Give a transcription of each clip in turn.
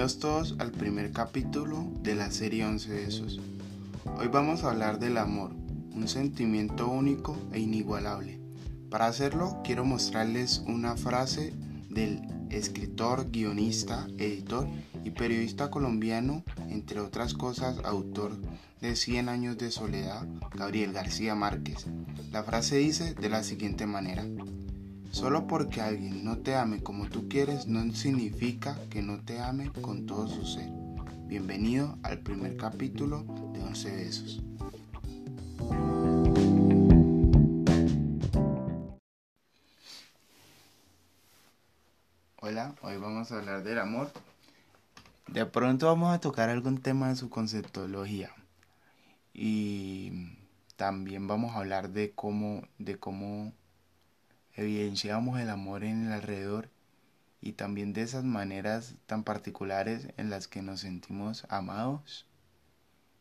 Bienvenidos todos al primer capítulo de la serie 11 besos. Hoy vamos a hablar del amor, un sentimiento único e inigualable. Para hacerlo quiero mostrarles una frase del escritor, guionista, editor y periodista colombiano, entre otras cosas autor de 100 años de soledad, Gabriel García Márquez. La frase dice de la siguiente manera. Solo porque alguien no te ame como tú quieres no significa que no te ame con todo su ser. Bienvenido al primer capítulo de 11 besos. Hola, hoy vamos a hablar del amor. De pronto vamos a tocar algún tema de su conceptología y también vamos a hablar de cómo de cómo evidenciamos el amor en el alrededor y también de esas maneras tan particulares en las que nos sentimos amados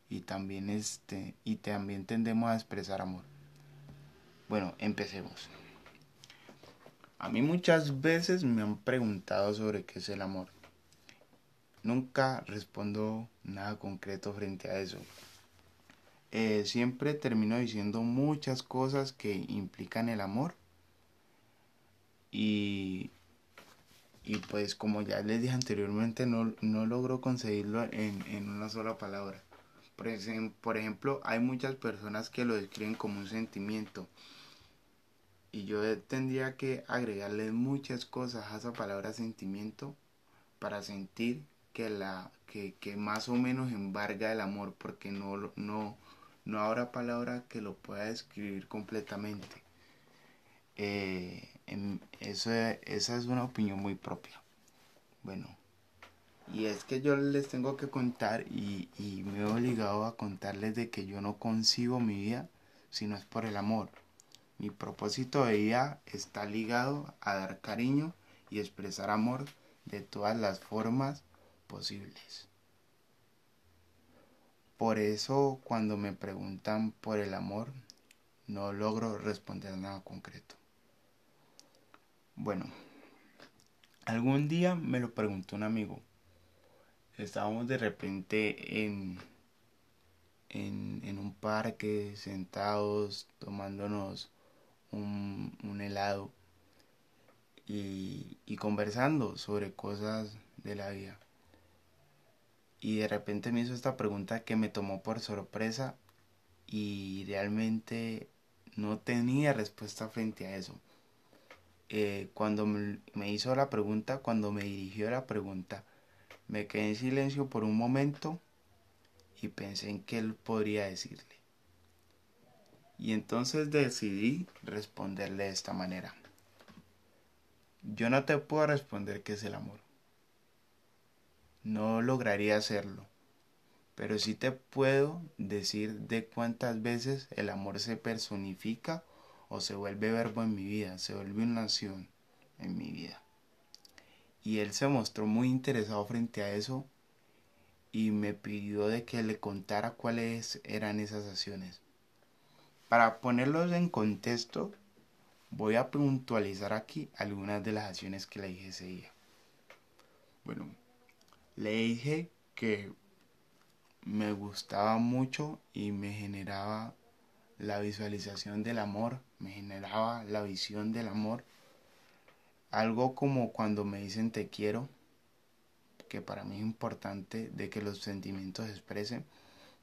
y también este y también tendemos a expresar amor. Bueno, empecemos. A mí muchas veces me han preguntado sobre qué es el amor. Nunca respondo nada concreto frente a eso. Eh, siempre termino diciendo muchas cosas que implican el amor y, y pues como ya les dije anteriormente, no, no logro conseguirlo en, en una sola palabra. Por, por ejemplo, hay muchas personas que lo describen como un sentimiento. Y yo tendría que agregarle muchas cosas a esa palabra sentimiento para sentir que la que, que más o menos embarga el amor porque no, no, no habrá palabra que lo pueda describir completamente. Eh, eso, esa es una opinión muy propia. Bueno, y es que yo les tengo que contar y, y me he obligado a contarles de que yo no concibo mi vida si no es por el amor. Mi propósito de vida está ligado a dar cariño y expresar amor de todas las formas posibles. Por eso cuando me preguntan por el amor, no logro responder nada concreto. Bueno, algún día me lo preguntó un amigo. Estábamos de repente en, en, un parque sentados tomándonos un, un helado y, y conversando sobre cosas de la vida. Y de repente me hizo esta pregunta que me tomó por sorpresa y realmente no tenía respuesta frente a eso. Eh, cuando me, hizo la pregunta, cuando me dirigió la pregunta, me quedé en silencio por un momento y pensé en qué él podría decirle. Y entonces decidí responderle de esta manera. Yo no te puedo responder qué es el amor. No lograría hacerlo. Pero sí te puedo decir de cuántas veces el amor se personifica o se vuelve verbo en mi vida, se vuelve una acción en mi vida. Y él se mostró muy interesado frente a eso y me pidió de que le contara cuáles eran esas acciones. Para ponerlos en contexto, voy a puntualizar aquí algunas de las acciones que le dije ese día. Bueno, le dije que me gustaba mucho y me generaba la visualización del amor, me generaba la visión del amor. Algo como cuando me dicen te quiero, que para mí es importante de que los sentimientos se expresen,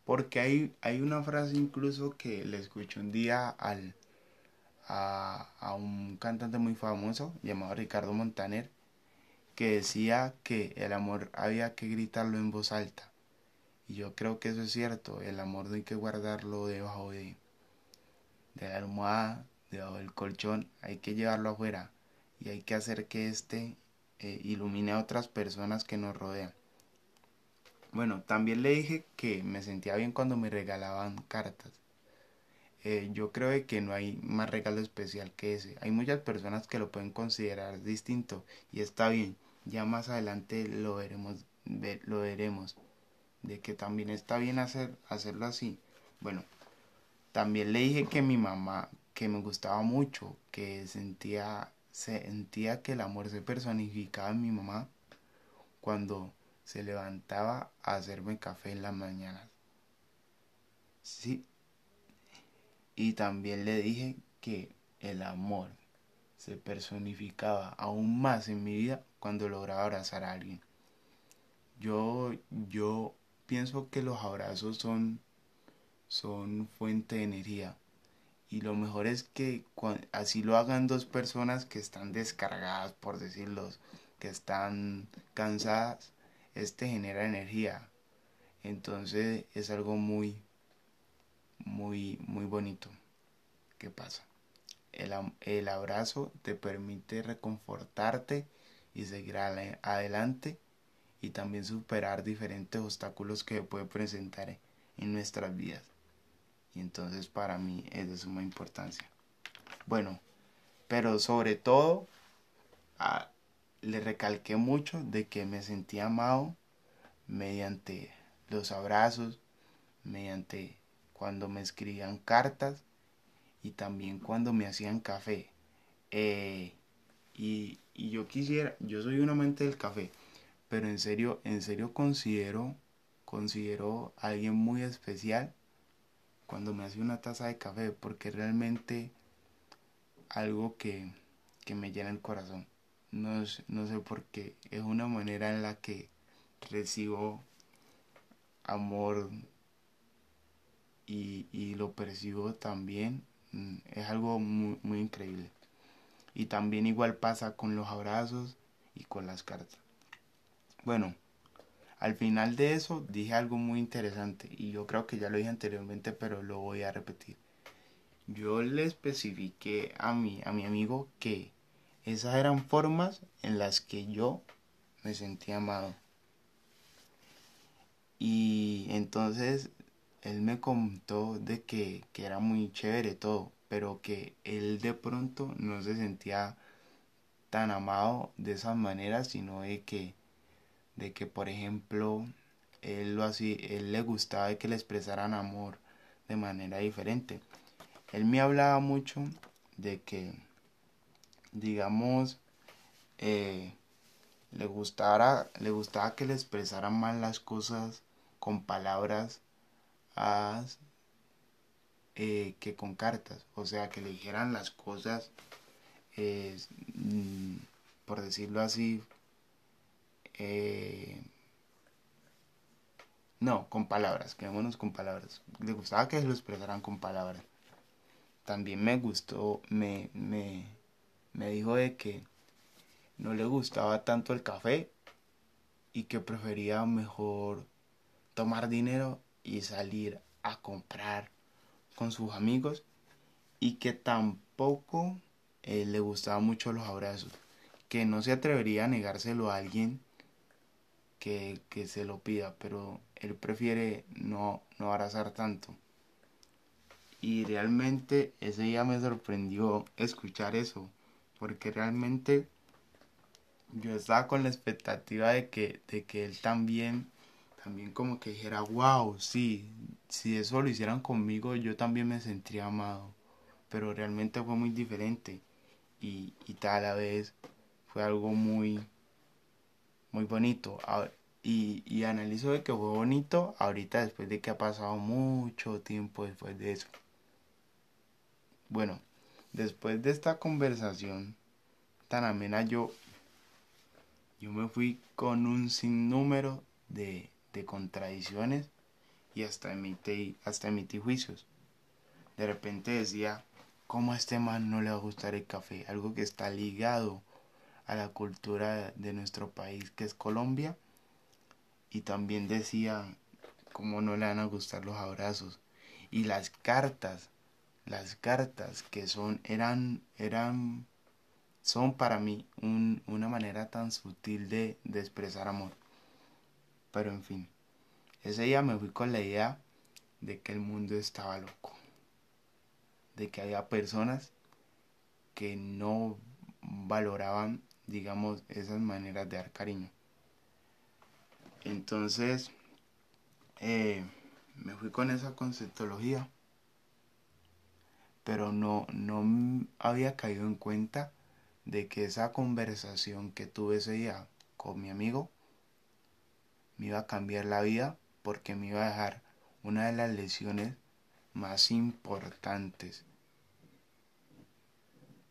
porque hay, hay una frase incluso que le escuché un día al, a, a un cantante muy famoso llamado Ricardo Montaner, que decía que el amor había que gritarlo en voz alta. Y yo creo que eso es cierto, el amor no hay que guardarlo debajo de, de la almohada, debajo del colchón, hay que llevarlo afuera y hay que hacer que éste eh, ilumine a otras personas que nos rodean. Bueno, también le dije que me sentía bien cuando me regalaban cartas. Eh, yo creo que no hay más regalo especial que ese. Hay muchas personas que lo pueden considerar distinto y está bien. Ya más adelante lo veremos, lo veremos de que también está bien hacer, hacerlo así. Bueno, también le dije que mi mamá, que me gustaba mucho, que sentía, sentía que el amor se personificaba en mi mamá cuando se levantaba a hacerme café en las mañanas. Sí. Y también le dije que el amor se personificaba aún más en mi vida cuando lograba abrazar a alguien. Yo, yo pienso que los abrazos son, son fuente de energía. Y lo mejor es que así lo hagan dos personas que están descargadas, por decirlo, que están cansadas, este genera energía. Entonces es algo muy, muy, muy bonito. ¿Qué pasa? El, el abrazo te permite reconfortarte y seguir adelante y también superar diferentes obstáculos que puede presentar en nuestras vidas. Y entonces para mí es de suma importancia. Bueno, pero sobre todo le recalqué mucho de que me sentía amado mediante los abrazos, mediante cuando me escribían cartas y también cuando me hacían café. Eh, y, y, yo quisiera, yo soy un amante del café, pero en serio, en serio considero, considero a alguien muy especial cuando me hace una taza de café, porque realmente algo que, que me llena el corazón. No, no sé por qué, es una manera en la que recibo amor y, y lo percibo también. Mm, es algo muy, muy increíble. Y también igual pasa con los abrazos y con las cartas. Bueno, al final de eso dije algo muy interesante y yo creo que ya lo dije anteriormente, pero lo voy a repetir. Yo le especifiqué a mi, a mi amigo que esas eran formas en las que yo me sentía amado. Y entonces él me contó de que, que era muy chévere todo, pero que él de pronto no se sentía tan amado de esas maneras, sino de que, de que por ejemplo, él lo así, él le gustaba que le expresaran amor de manera diferente. Él me hablaba mucho de que, digamos, eh, le gustara, le gustaba que le expresaran mal las cosas con palabras eh, que con cartas. O sea, que le dijeran las cosas, mm, por decirlo así, eh, no, con palabras, quedémonos con palabras. Le gustaba que se lo expresaran con palabras. También me gustó, me, me, me dijo de que no le gustaba tanto el café y que prefería mejor tomar dinero y salir a comprar con sus amigos y que tampoco eh, le gustaban mucho los abrazos, que no se atrevería a negárselo a alguien que, que se lo pida, pero él prefiere no, no abrazar tanto. Y realmente ese día me sorprendió escuchar eso, porque realmente yo estaba con la expectativa de que, de que él también, también como que dijera, wow, sí, si eso lo hicieran conmigo, yo también me sentiría amado. Pero realmente fue muy diferente y, y tal a vez fue algo muy, muy bonito. Y, analizo de que fue bonito ahorita después de que ha pasado mucho tiempo después de eso. Bueno, después de esta conversación tan amena yo yo me fui con un sinnúmero de, de contradicciones y hasta emití, hasta emití juicios. De repente decía, ¿cómo a este man no le va a gustar el café? Algo que está ligado a la cultura de nuestro país, que es Colombia. Y también decía, ¿cómo no le van a gustar los abrazos? Y las cartas, las cartas que son, eran, eran son para mí una manera tan sutil de, de expresar amor. Pero en fin, ese día me fui con la idea de que el mundo estaba loco, de que había personas que no valoraban, digamos, esas maneras de dar cariño. Entonces, eh, me fui con esa conceptología, pero no, no había caído en cuenta de que esa conversación que tuve ese día con mi amigo me iba a cambiar la vida porque me iba a dejar una de las lesiones más importantes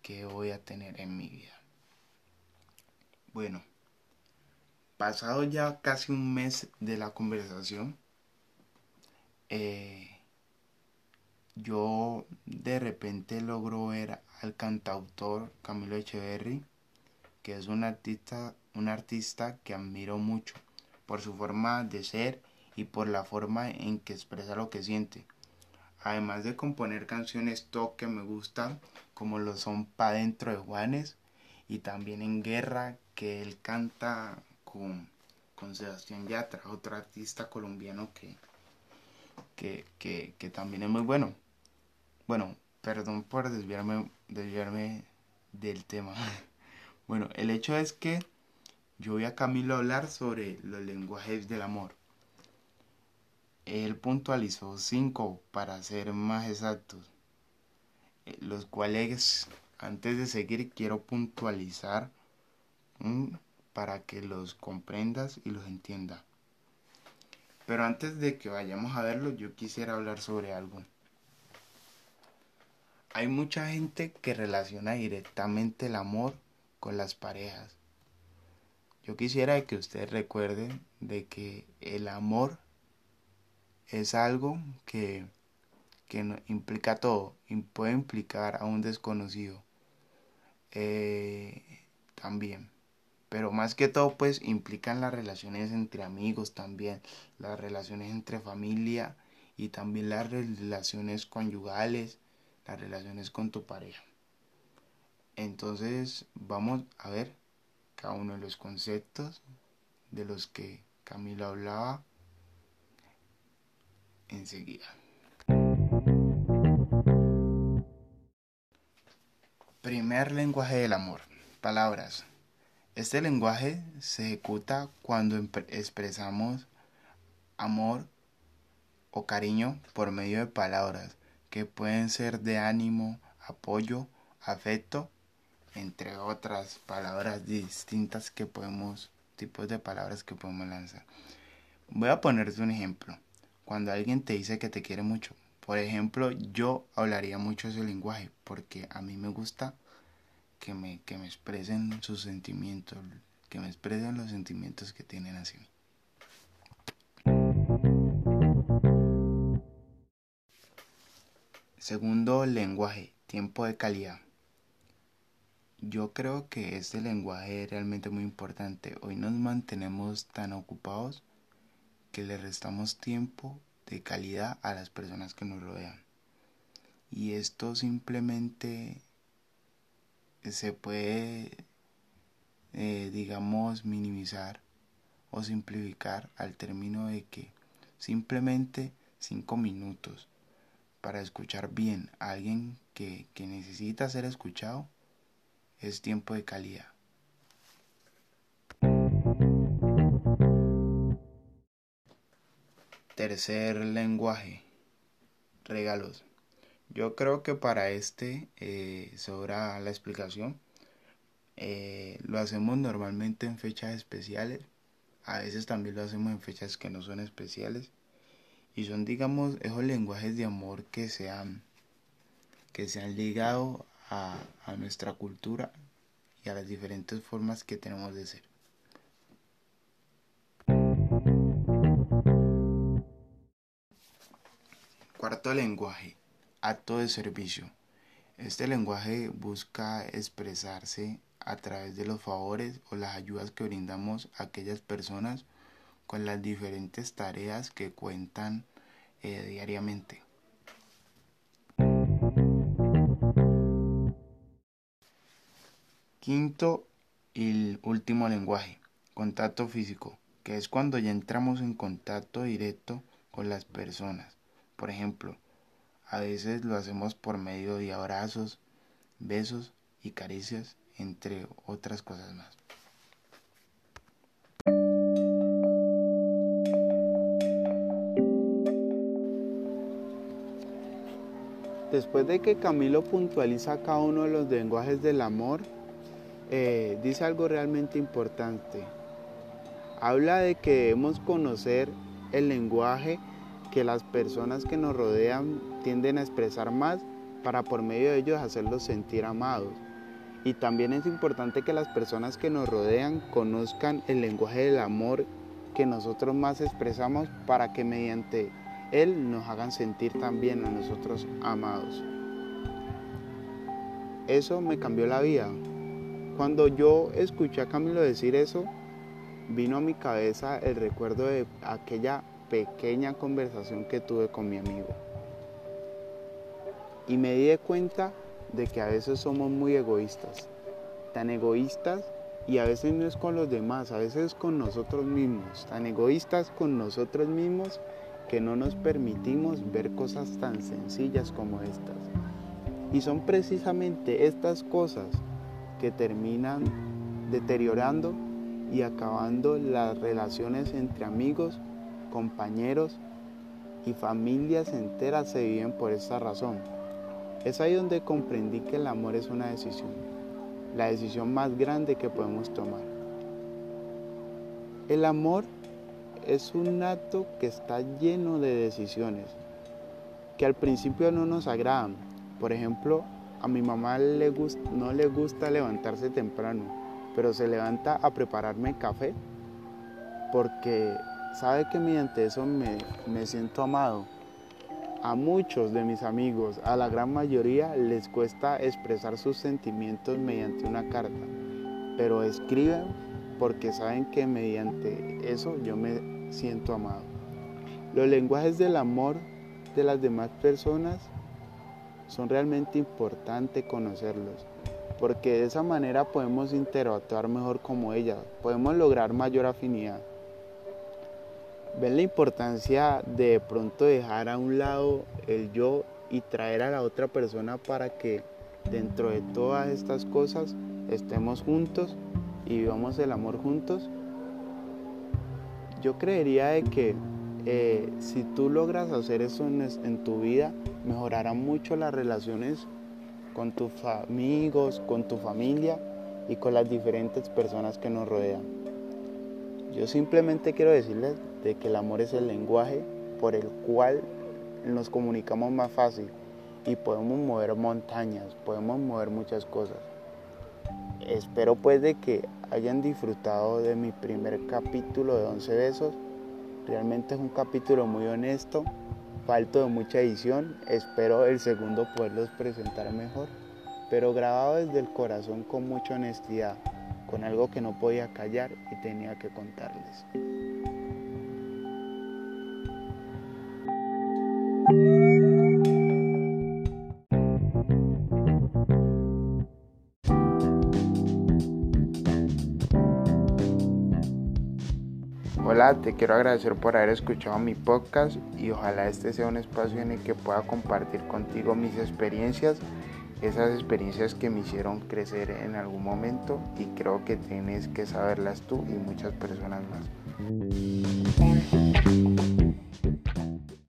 que voy a tener en mi vida. Bueno, pasado ya casi un mes de la conversación, eh, yo de repente logro ver al cantautor Camilo Echeverry, que es un artista, un artista que admiro mucho por su forma de ser y por la forma en que expresa lo que siente. Además de componer canciones top que me gustan, como lo son Pa Dentro de Juanes y también En Guerra, que él canta con, Sebastián Yatra, otro artista colombiano que, que, que también es muy bueno. Bueno, perdón por desviarme, desviarme del tema. Bueno, el hecho es que yo voy a Camilo hablar sobre los lenguajes del amor. Él puntualizó cinco para ser más exactos, eh, los cuales antes de seguir quiero puntualizar para que los comprendas y los entiendas. Pero antes de que vayamos a verlo, yo quisiera hablar sobre algo. Hay mucha gente que relaciona directamente el amor con las parejas. Yo quisiera que ustedes recuerden de que el amor es algo que, que implica todo, y puede implicar a un desconocido eh, también. Pero más que todo, pues implican las relaciones entre amigos también, las relaciones entre familia y también las relaciones conyugales las relaciones con tu pareja. Entonces vamos a ver cada uno de los conceptos de los que Camilo hablaba enseguida. Primer lenguaje del amor. Palabras. Este lenguaje se ejecuta cuando expresamos amor o cariño por medio de palabras que pueden ser de ánimo, apoyo, afecto, entre otras palabras distintas que podemos, tipos de palabras que podemos lanzar. Voy a ponerte un ejemplo. Cuando alguien te dice que te quiere mucho, por ejemplo, yo hablaría mucho ese lenguaje porque a mí me gusta que me, que me expresen sus sentimientos, que me expresen los sentimientos que tienen hacia mí. Segundo lenguaje, tiempo de calidad. Yo creo que este lenguaje es realmente muy importante. Hoy nos mantenemos tan ocupados que le restamos tiempo de calidad a las personas que nos rodean. Y esto simplemente se puede, eh, digamos, minimizar o simplificar al término de que simplemente cinco minutos para escuchar bien a alguien que, necesita ser escuchado es tiempo de calidad. Tercer lenguaje, regalos. Yo creo que para este eh, sobra la explicación. Eh, lo hacemos normalmente en fechas especiales. A veces también lo hacemos en fechas que no son especiales y son digamos esos lenguajes de amor que se han que se han ligado a, a nuestra cultura y a las diferentes formas que tenemos de ser. Cuarto lenguaje, acto de servicio. Este lenguaje busca expresarse a través de los favores o las ayudas que brindamos a aquellas personas con las diferentes tareas que cuentan eh, diariamente. Quinto y último lenguaje, contacto físico, que es cuando ya entramos en contacto directo con las personas. Por ejemplo, a veces lo hacemos por medio de abrazos, besos y caricias, entre otras cosas más. Después de que Camilo puntualiza cada uno de los lenguajes del amor, eh, dice algo realmente importante. Habla de que debemos conocer el lenguaje que las personas que nos rodean tienden a expresar más para por medio de ellos hacerlos sentir amados. Y también es importante que las personas que nos rodean conozcan el lenguaje del amor que nosotros más expresamos para que mediante él nos hagan sentir también a nosotros amados. Eso me cambió la vida. Cuando yo escuché a Camilo decir eso, vino a mi cabeza el recuerdo de aquella pequeña conversación que tuve con mi amigo. Y me di cuenta de que a veces somos muy egoístas, tan egoístas y a veces no es con los demás, a veces es con nosotros mismos, tan egoístas con nosotros mismos que no nos permitimos ver cosas tan sencillas como estas. Y son precisamente estas cosas que terminan deteriorando y acabando las relaciones entre amigos, compañeros y familias enteras se viven por esta razón. Es ahí donde comprendí que el amor es una decisión, la decisión más grande que podemos tomar. El amor es un acto que está lleno de decisiones, que al principio no nos agradan. Por ejemplo, a mi mamá no le gusta levantarse temprano, pero se levanta a prepararme café porque sabe que mediante eso me, me siento amado a muchos de mis amigos, a la gran mayoría, les cuesta expresar sus sentimientos mediante una carta, pero escriben porque saben que mediante eso yo me siento amado. Los lenguajes del amor de las demás personas son realmente importantes conocerlos, porque de esa manera podemos interactuar mejor como ellas, podemos lograr mayor afinidad ven la importancia de pronto dejar a un lado el yo y traer a la otra persona para que dentro de todas estas cosas estemos juntos y vivamos el amor juntos. Yo creería de que eh, si tú logras hacer eso en, en tu vida, mejorarán mucho las relaciones con tus amigos, con tu familia y con las diferentes personas que nos rodean. Yo simplemente quiero decirles de que el amor es el lenguaje por el cual nos comunicamos más fácil y podemos mover montañas, podemos mover muchas cosas. Espero pues de que hayan disfrutado de mi primer capítulo de 11 besos. Realmente es un capítulo muy honesto, falto de mucha edición. Espero el segundo poderlos presentar mejor, pero grabado desde el corazón con mucha honestidad, con algo que no podía callar y tenía que contarles. Te quiero agradecer por haber escuchado mi podcast y ojalá este sea un espacio en el que pueda compartir contigo mis experiencias, esas experiencias que me hicieron crecer en algún momento y creo que tienes que saberlas tú y muchas personas más.